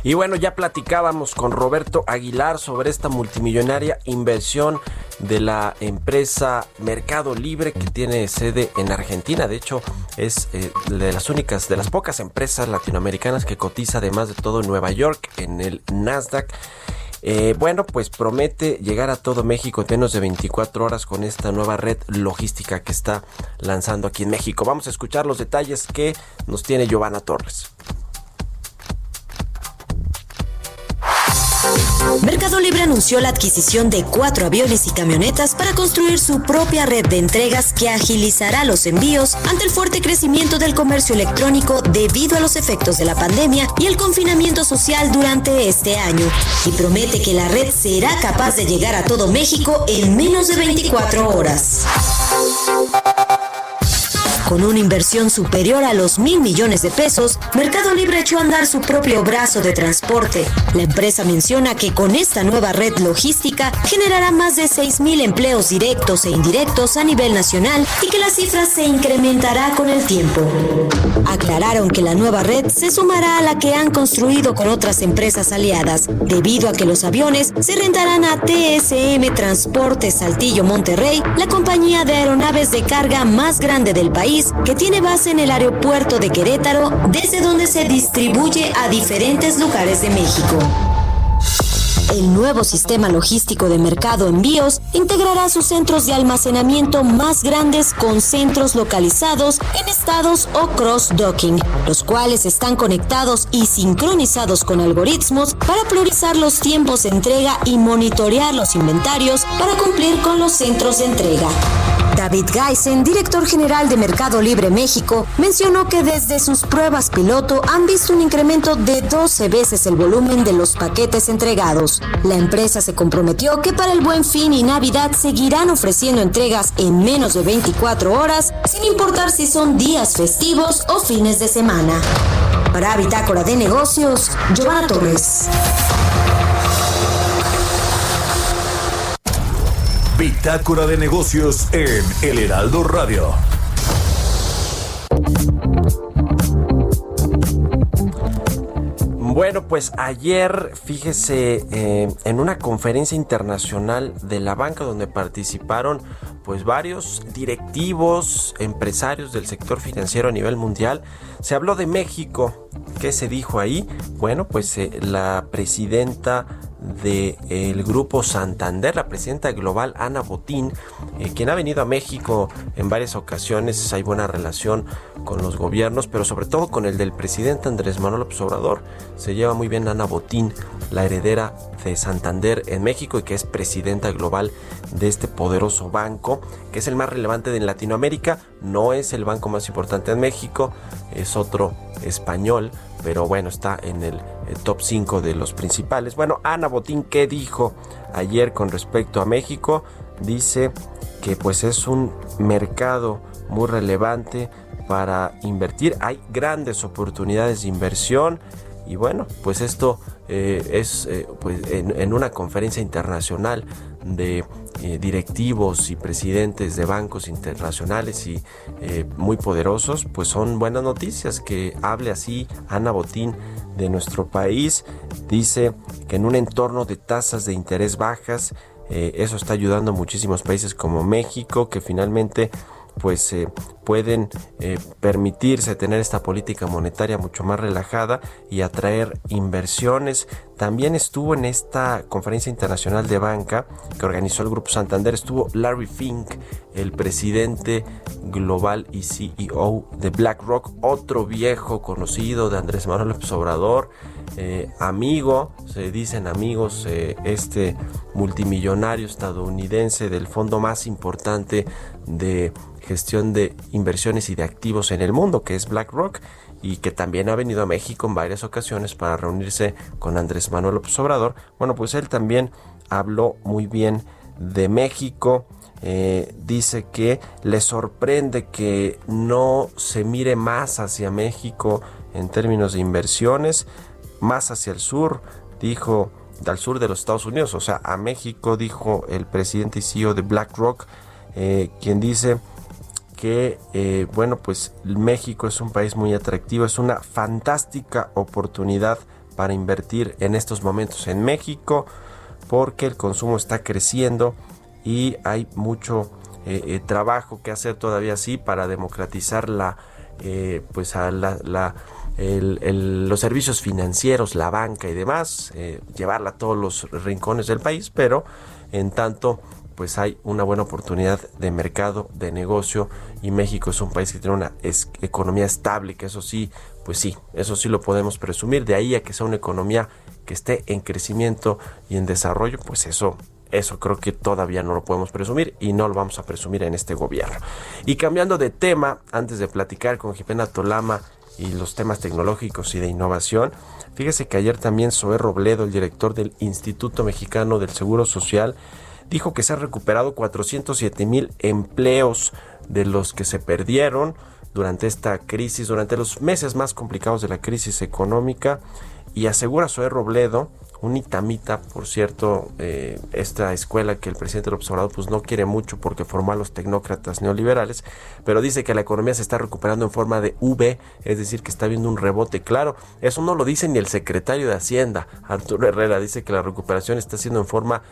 Y bueno, ya platicábamos con Roberto Aguilar sobre esta multimillonaria inversión de la empresa Mercado Libre que tiene sede en Argentina. De hecho, es eh, de las únicas, de las pocas empresas latinoamericanas que cotiza además de todo en Nueva York, en el Nasdaq. Eh, bueno, pues promete llegar a todo México en menos de 24 horas con esta nueva red logística que está lanzando aquí en México. Vamos a escuchar los detalles que nos tiene Giovanna Torres. Mercado Libre anunció la adquisición de cuatro aviones y camionetas para construir su propia red de entregas que agilizará los envíos ante el fuerte crecimiento del comercio electrónico debido a los efectos de la pandemia y el confinamiento social durante este año. Y promete que la red será capaz de llegar a todo México en menos de 24 horas. Con una inversión superior a los mil millones de pesos, Mercado Libre echó a andar su propio brazo de transporte. La empresa menciona que con esta nueva red logística generará más de 6 mil empleos directos e indirectos a nivel nacional y que la cifra se incrementará con el tiempo. Aclararon que la nueva red se sumará a la que han construido con otras empresas aliadas, debido a que los aviones se rentarán a TSM Transporte Saltillo Monterrey, la compañía de aeronaves de carga más grande del país, que tiene base en el aeropuerto de Querétaro, desde donde se distribuye a diferentes lugares de México. El nuevo sistema logístico de mercado envíos integrará sus centros de almacenamiento más grandes con centros localizados en estados o cross-docking, los cuales están conectados y sincronizados con algoritmos para priorizar los tiempos de entrega y monitorear los inventarios para cumplir con los centros de entrega. David Geisen, director general de Mercado Libre México, mencionó que desde sus pruebas piloto han visto un incremento de 12 veces el volumen de los paquetes entregados. La empresa se comprometió que para el buen fin y Navidad seguirán ofreciendo entregas en menos de 24 horas, sin importar si son días festivos o fines de semana. Para Bitácora de Negocios, Giovanna Torres. Bitácora de negocios en El Heraldo Radio. Bueno, pues ayer, fíjese, eh, en una conferencia internacional de la banca donde participaron pues varios directivos, empresarios del sector financiero a nivel mundial, se habló de México. ¿Qué se dijo ahí? Bueno, pues eh, la presidenta del grupo Santander, la presidenta global Ana Botín, eh, quien ha venido a México en varias ocasiones, hay buena relación con los gobiernos, pero sobre todo con el del presidente Andrés Manuel López Obrador. Se lleva muy bien Ana Botín, la heredera de Santander en México y que es presidenta global de este poderoso banco, que es el más relevante de Latinoamérica, no es el banco más importante en México, es otro español, pero bueno, está en el, top 5 de los principales. Bueno, Ana Botín, ¿qué dijo ayer con respecto a México? Dice que pues es un mercado muy relevante para invertir, hay grandes oportunidades de inversión y bueno, pues esto eh, es eh, pues en, una conferencia internacional de eh, directivos y presidentes de bancos internacionales y muy poderosos, pues son buenas noticias que hable así Ana Botín de nuestro país. Dice que en un entorno de tasas de interés bajas, eso está ayudando a muchísimos países como México, que finalmente pues eh, pueden eh, permitirse tener esta política monetaria mucho más relajada y atraer inversiones. También estuvo en esta conferencia internacional de banca que organizó el Grupo Santander, estuvo Larry Fink, el presidente global y CEO de BlackRock, otro viejo conocido de Andrés Manuel López Obrador, eh, amigo, se dicen amigos, este multimillonario estadounidense del fondo más importante de gestión de inversiones y de activos en el mundo, que es BlackRock, y que también ha venido a México en varias ocasiones para reunirse con Andrés Manuel López Obrador. Bueno, pues él también habló muy bien de México. Eh, dice que le sorprende que no se mire más hacia México en términos de inversiones, más hacia el sur, dijo, al sur de los Estados Unidos, o sea, a México, dijo el presidente y CEO de BlackRock, eh, quien dice que, eh, bueno, pues México es un país muy atractivo, es una fantástica oportunidad para invertir en estos momentos en México porque el consumo está creciendo y hay mucho eh, trabajo que hacer todavía así para democratizar la, pues a la, los servicios financieros, la banca y demás, llevarla a todos los rincones del país, pero en tanto pues hay una buena oportunidad de mercado, de negocio y México es un país que tiene una economía estable, que eso sí, pues sí, eso sí lo podemos presumir, de ahí a que sea una economía que esté en crecimiento y en desarrollo, pues eso eso creo que todavía no lo podemos presumir y no lo vamos a presumir en este gobierno. Y cambiando de tema, antes de platicar con Jimena Tolama y los temas tecnológicos y de innovación, fíjese que ayer también Zoé Robledo, el director del Instituto Mexicano del Seguro Social, dijo que se han recuperado 407 mil empleos de los que se perdieron durante esta crisis, durante los meses más complicados de la crisis económica y asegura Zoé Robledo, un itamita, por cierto, eh, esta escuela que el presidente del observador pues no quiere mucho porque formó a los tecnócratas neoliberales, pero dice que la economía se está recuperando en forma de V, es decir, que está viendo un rebote claro. Eso no lo dice ni el secretario de Hacienda, Arturo Herrera, dice que la recuperación está siendo en forma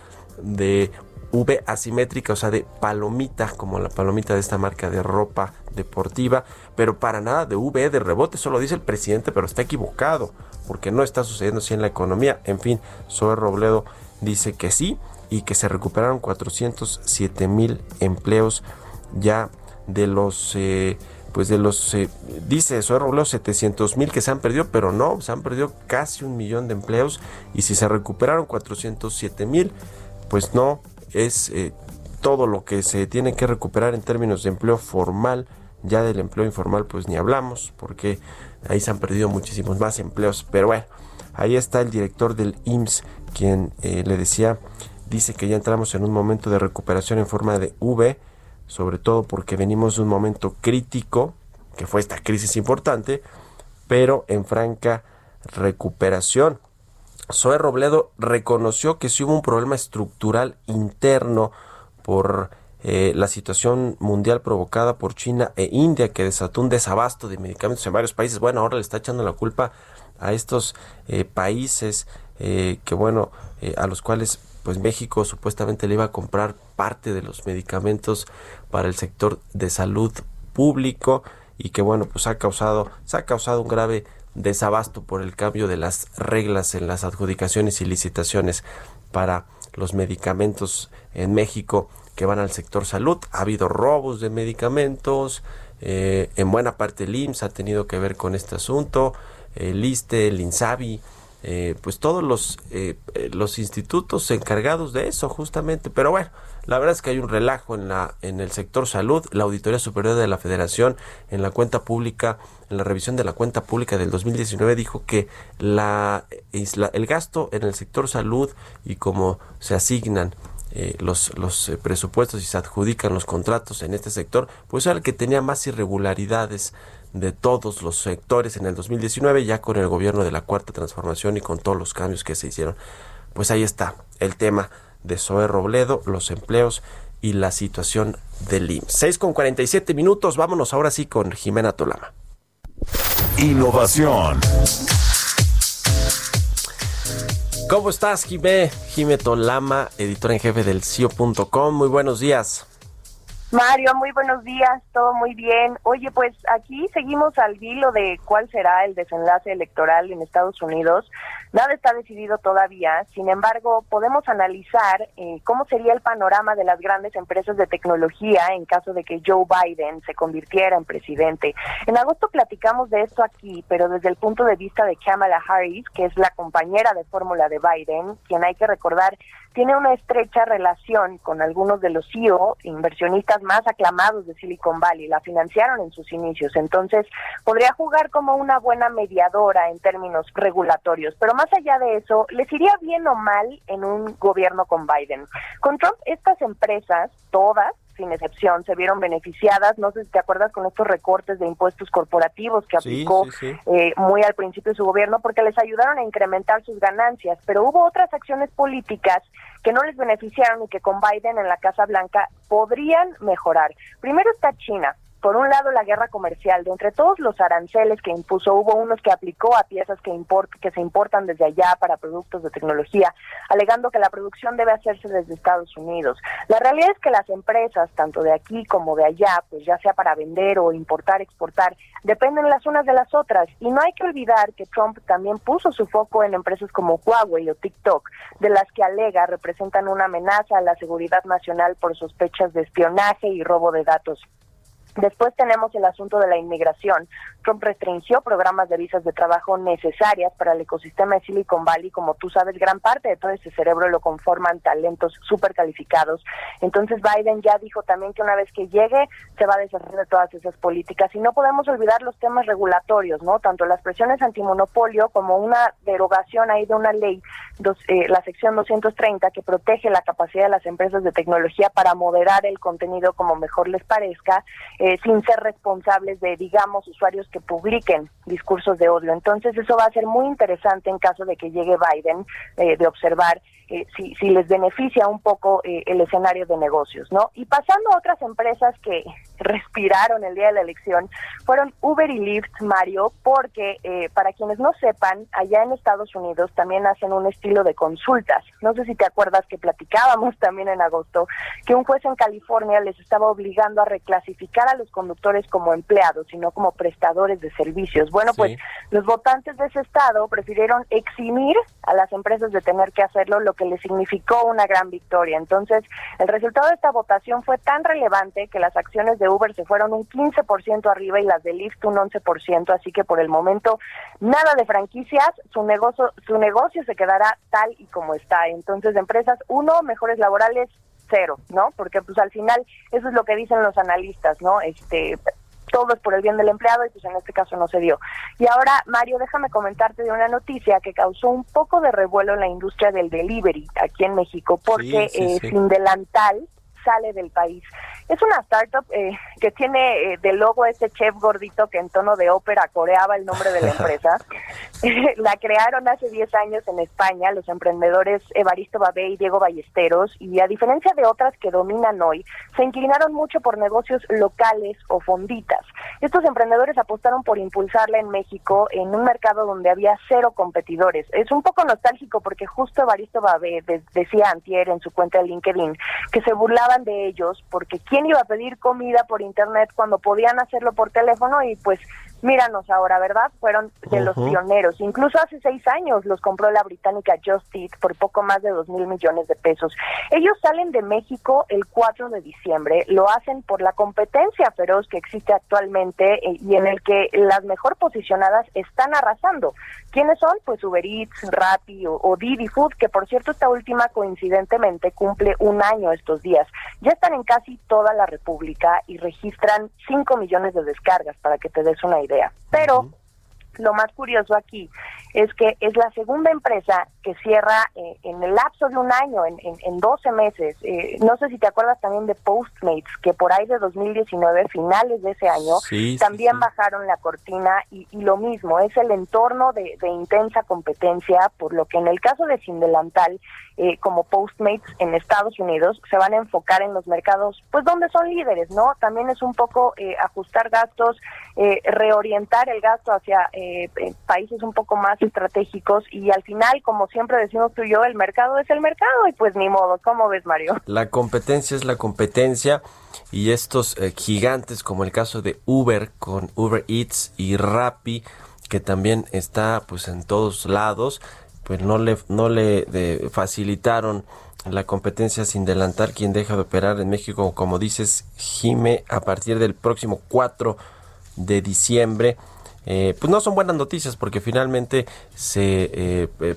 de V asimétrica, o sea, de palomita, como la palomita de esta marca de ropa deportiva, pero para nada de V de rebote, eso lo dice el presidente, pero está equivocado porque no está sucediendo así en la economía. En fin, Zoe Robledo dice que sí y que se recuperaron 407 mil empleos ya de los... Eh, pues de los, eh, dice Zoe Robledo, 700 mil que se han perdido, pero no, se han perdido casi un millón de empleos y si se recuperaron 407 mil, pues no, es eh, todo lo que se tiene que recuperar en términos de empleo formal, ya del empleo informal pues ni hablamos, porque ahí se han perdido muchísimos más empleos. Pero bueno, ahí está el director del IMSS, quien eh, le decía, dice que ya entramos en un momento de recuperación en forma de V, sobre todo porque venimos de un momento crítico, que fue esta crisis importante, pero en franca recuperación. Zoe Robledo reconoció que sí hubo un problema estructural interno por eh, la situación mundial provocada por China e India que desató un desabasto de medicamentos en varios países. Bueno, ahora le está echando la culpa a estos eh, países eh, que bueno, a los cuales pues México supuestamente le iba a comprar parte de los medicamentos para el sector de salud público y que bueno, pues ha causado, se ha causado un grave desabasto por el cambio de las reglas en las adjudicaciones y licitaciones para los medicamentos en México que van al sector salud. Ha habido robos de medicamentos, eh, en buena parte el IMSS ha tenido que ver con este asunto, el ISTE, el INSABI, eh, pues todos los, eh, los institutos encargados de eso justamente. Pero bueno, la verdad es que hay un relajo en, la, en el sector salud. La Auditoría Superior de la Federación en la cuenta pública, en la revisión de la cuenta pública del 2019 dijo que la, el gasto en el sector salud y cómo se asignan eh, los, los eh, presupuestos y se adjudican los contratos en este sector, pues era el que tenía más irregularidades de todos los sectores en el 2019, ya con el gobierno de la Cuarta Transformación y con todos los cambios que se hicieron. Pues ahí está el tema de Zoe Robledo, los empleos y la situación del IMSS. 6 con 47 minutos, vámonos ahora sí con Jimena Tolama. Innovación. ¿Cómo estás, Jimé? Jimé Tolama, editor en jefe del CIO.com. Muy buenos días. Mario, muy buenos días, todo muy bien. Oye, pues aquí seguimos al vilo de cuál será el desenlace electoral en Estados Unidos. Nada está decidido todavía, sin embargo, podemos analizar eh, cómo sería el panorama de las grandes empresas de tecnología en caso de que Joe Biden se convirtiera en presidente. En agosto platicamos de esto aquí, pero desde el punto de vista de Kamala Harris, que es la compañera de fórmula de Biden, quien hay que recordar tiene una estrecha relación con algunos de los CEO, inversionistas más aclamados de Silicon Valley, la financiaron en sus inicios, entonces podría jugar como una buena mediadora en términos regulatorios, pero más allá de eso, ¿les iría bien o mal en un gobierno con Biden? Con Trump, estas empresas, todas, sin excepción, se vieron beneficiadas. No sé si te acuerdas con estos recortes de impuestos corporativos que aplicó eh, muy al principio de su gobierno, porque les ayudaron a incrementar sus ganancias. Pero hubo otras acciones políticas que no les beneficiaron y que con Biden en la Casa Blanca podrían mejorar. Primero está China por un lado la guerra comercial, de entre todos los aranceles que impuso, hubo unos que aplicó a piezas que, que se importan desde allá para productos de tecnología, alegando que la producción debe hacerse desde Estados Unidos. La realidad es que las empresas, tanto de aquí como de allá, pues ya sea para vender o importar, exportar, dependen las unas de las otras. Y no hay que olvidar que Trump también puso su foco en empresas como Huawei o TikTok, de las que alega representan una amenaza a la seguridad nacional por sospechas de espionaje y robo de datos. Después tenemos el asunto de la inmigración. Trump restringió programas de visas de trabajo necesarias para el ecosistema de Silicon Valley. Como tú sabes, gran parte de todo ese cerebro lo conforman talentos súper calificados. Entonces Biden ya dijo también que una vez que llegue se va a deshacer de todas esas políticas. Y no podemos olvidar los temas regulatorios, ¿no? Tanto las presiones antimonopolio como una derogación ahí de una ley, eh, la sección 230, que protege la capacidad de las empresas de tecnología para moderar el contenido como mejor les parezca. Eh, sin ser responsables de, digamos, usuarios que publiquen discursos de odio. Entonces eso va a ser muy interesante en caso de que llegue Biden, eh, de observar eh, si, si, les beneficia un poco eh, el escenario de negocios, ¿no? Y pasando a otras empresas que respiraron el día de la elección, fueron Uber y Lyft, Mario, porque eh, para quienes no sepan, allá en Estados Unidos también hacen un estilo de consultas. No sé si te acuerdas que platicábamos también en agosto que un juez en California les estaba obligando a reclasificar a los conductores como empleados y no como prestadores de servicios. Bueno, pues los votantes de ese estado prefirieron eximir a las empresas de tener que hacerlo, lo que le significó una gran victoria. Entonces, el resultado de esta votación fue tan relevante que las acciones de Uber se fueron un 15% arriba y las de Lyft un 11%, así que por el momento nada de franquicias, su negocio su negocio se quedará tal y como está. Entonces, empresas uno, mejores laborales cero, ¿no? Porque pues al final eso es lo que dicen los analistas, ¿no? Este todo es por el bien del empleado y pues en este caso no se dio. Y ahora, Mario, déjame comentarte de una noticia que causó un poco de revuelo en la industria del delivery aquí en México, porque eh, sin delantal sale del país. Es una startup eh, que tiene eh, de logo ese chef gordito que en tono de ópera coreaba el nombre de la empresa. la crearon hace 10 años en España los emprendedores Evaristo Babé y Diego Ballesteros y a diferencia de otras que dominan hoy, se inclinaron mucho por negocios locales o fonditas. Estos emprendedores apostaron por impulsarla en México en un mercado donde había cero competidores. Es un poco nostálgico porque justo Evaristo Babé decía antier en su cuenta de LinkedIn que se burlaban de ellos porque quién iba a pedir comida por internet cuando podían hacerlo por teléfono y pues míranos ahora, ¿verdad? Fueron de los pioneros. Incluso hace seis años los compró la británica Just Eat por poco más de dos mil millones de pesos. Ellos salen de México el 4 de diciembre, lo hacen por la competencia feroz que existe actualmente eh, y en el que las mejor posicionadas están arrasando. ¿Quiénes son? Pues Uber Eats, Rappi o, o Didi Food, que por cierto esta última coincidentemente cumple un año estos días. Ya están en casi toda la República y registran 5 millones de descargas para que te des una idea. Pero lo más curioso aquí es que es la segunda empresa que cierra eh, en el lapso de un año, en, en, 12 meses. Eh, no sé si te acuerdas también de Postmates, que por ahí de 2019, finales de ese año, también bajaron la cortina y, y, lo mismo, es el entorno de, de, intensa competencia, por lo que en el caso de Sindelantal, eh, como Postmates en Estados Unidos, se van a enfocar en los mercados, pues donde son líderes, ¿no? También es un poco ajustar gastos, reorientar el gasto hacia países un poco más estratégicos y al final, como siempre decimos tú y yo, el mercado es el mercado y pues ni modo, ¿cómo ves Mario? La competencia es la competencia y estos eh, gigantes como el caso de Uber con Uber Eats y Rappi que también está pues en todos lados, pues no le no le facilitaron la competencia sin delantar quien deja de operar en México, como dices, Jime, a partir del próximo 4 de diciembre. Eh, pues no son buenas noticias porque finalmente se eh, eh,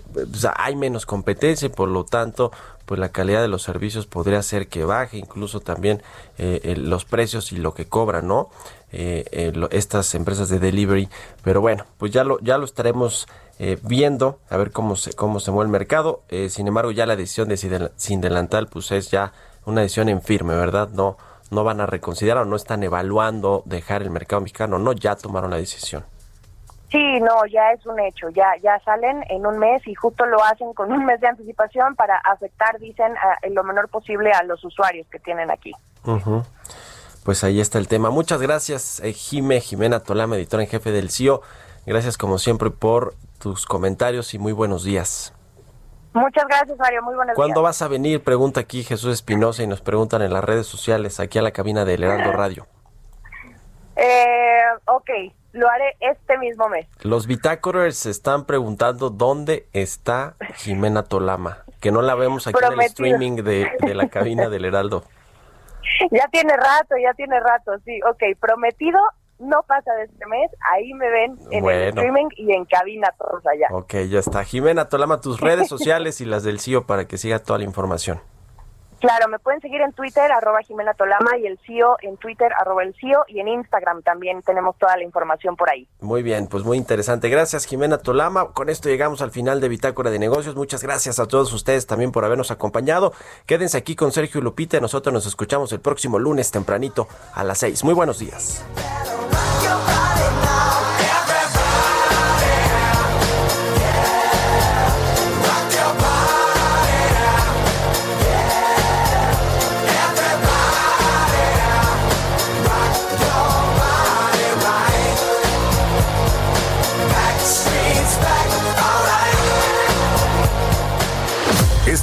hay menos competencia y por lo tanto pues la calidad de los servicios podría ser que baje incluso también los precios y lo que cobran no estas empresas de delivery. Pero bueno pues ya lo ya estaremos viendo a ver cómo se cómo se mueve el mercado. Sin embargo ya la decisión de sin delantal pues es ya una decisión en firme verdad no no van a reconsiderar o no están evaluando dejar el mercado mexicano no ya tomaron la decisión Sí, no, ya es un hecho, ya ya salen en un mes y justo lo hacen con un mes de anticipación para afectar, dicen, en lo menor posible a los usuarios que tienen aquí. Pues ahí está el tema. Muchas gracias, eh, Jime, Jimena Tolama, editora en jefe del CIO. Gracias como siempre por tus comentarios y muy buenos días. Muchas gracias, Mario. Muy buenos ¿Cuándo vas a venir? Pregunta aquí Jesús Espinosa y nos preguntan en las redes sociales, aquí a la cabina de Heraldo Radio. Eh, ok, lo haré este mismo mes. Los bitácorers se están preguntando dónde está Jimena Tolama, que no la vemos aquí en el streaming de, la cabina del Heraldo. Ya tiene rato, ya tiene rato, sí, ok, prometido, no pasa de este mes, ahí me ven en el streaming y en cabina todos allá. Ok, ya está. Jimena Tolama, tus redes sociales y las del CIO para que siga toda la información. Claro, me pueden seguir en Twitter, arroba Jimena Tolama, y el CIO en Twitter, arroba el CIO, y en Instagram también tenemos toda la información por ahí. Muy bien, pues muy interesante. Gracias, Jimena Tolama. Con esto llegamos al final de Bitácora de Negocios. Muchas gracias a todos ustedes también por habernos acompañado. Quédense aquí con Sergio Lupita. Nosotros nos escuchamos el próximo lunes tempranito a las seis. Muy buenos días.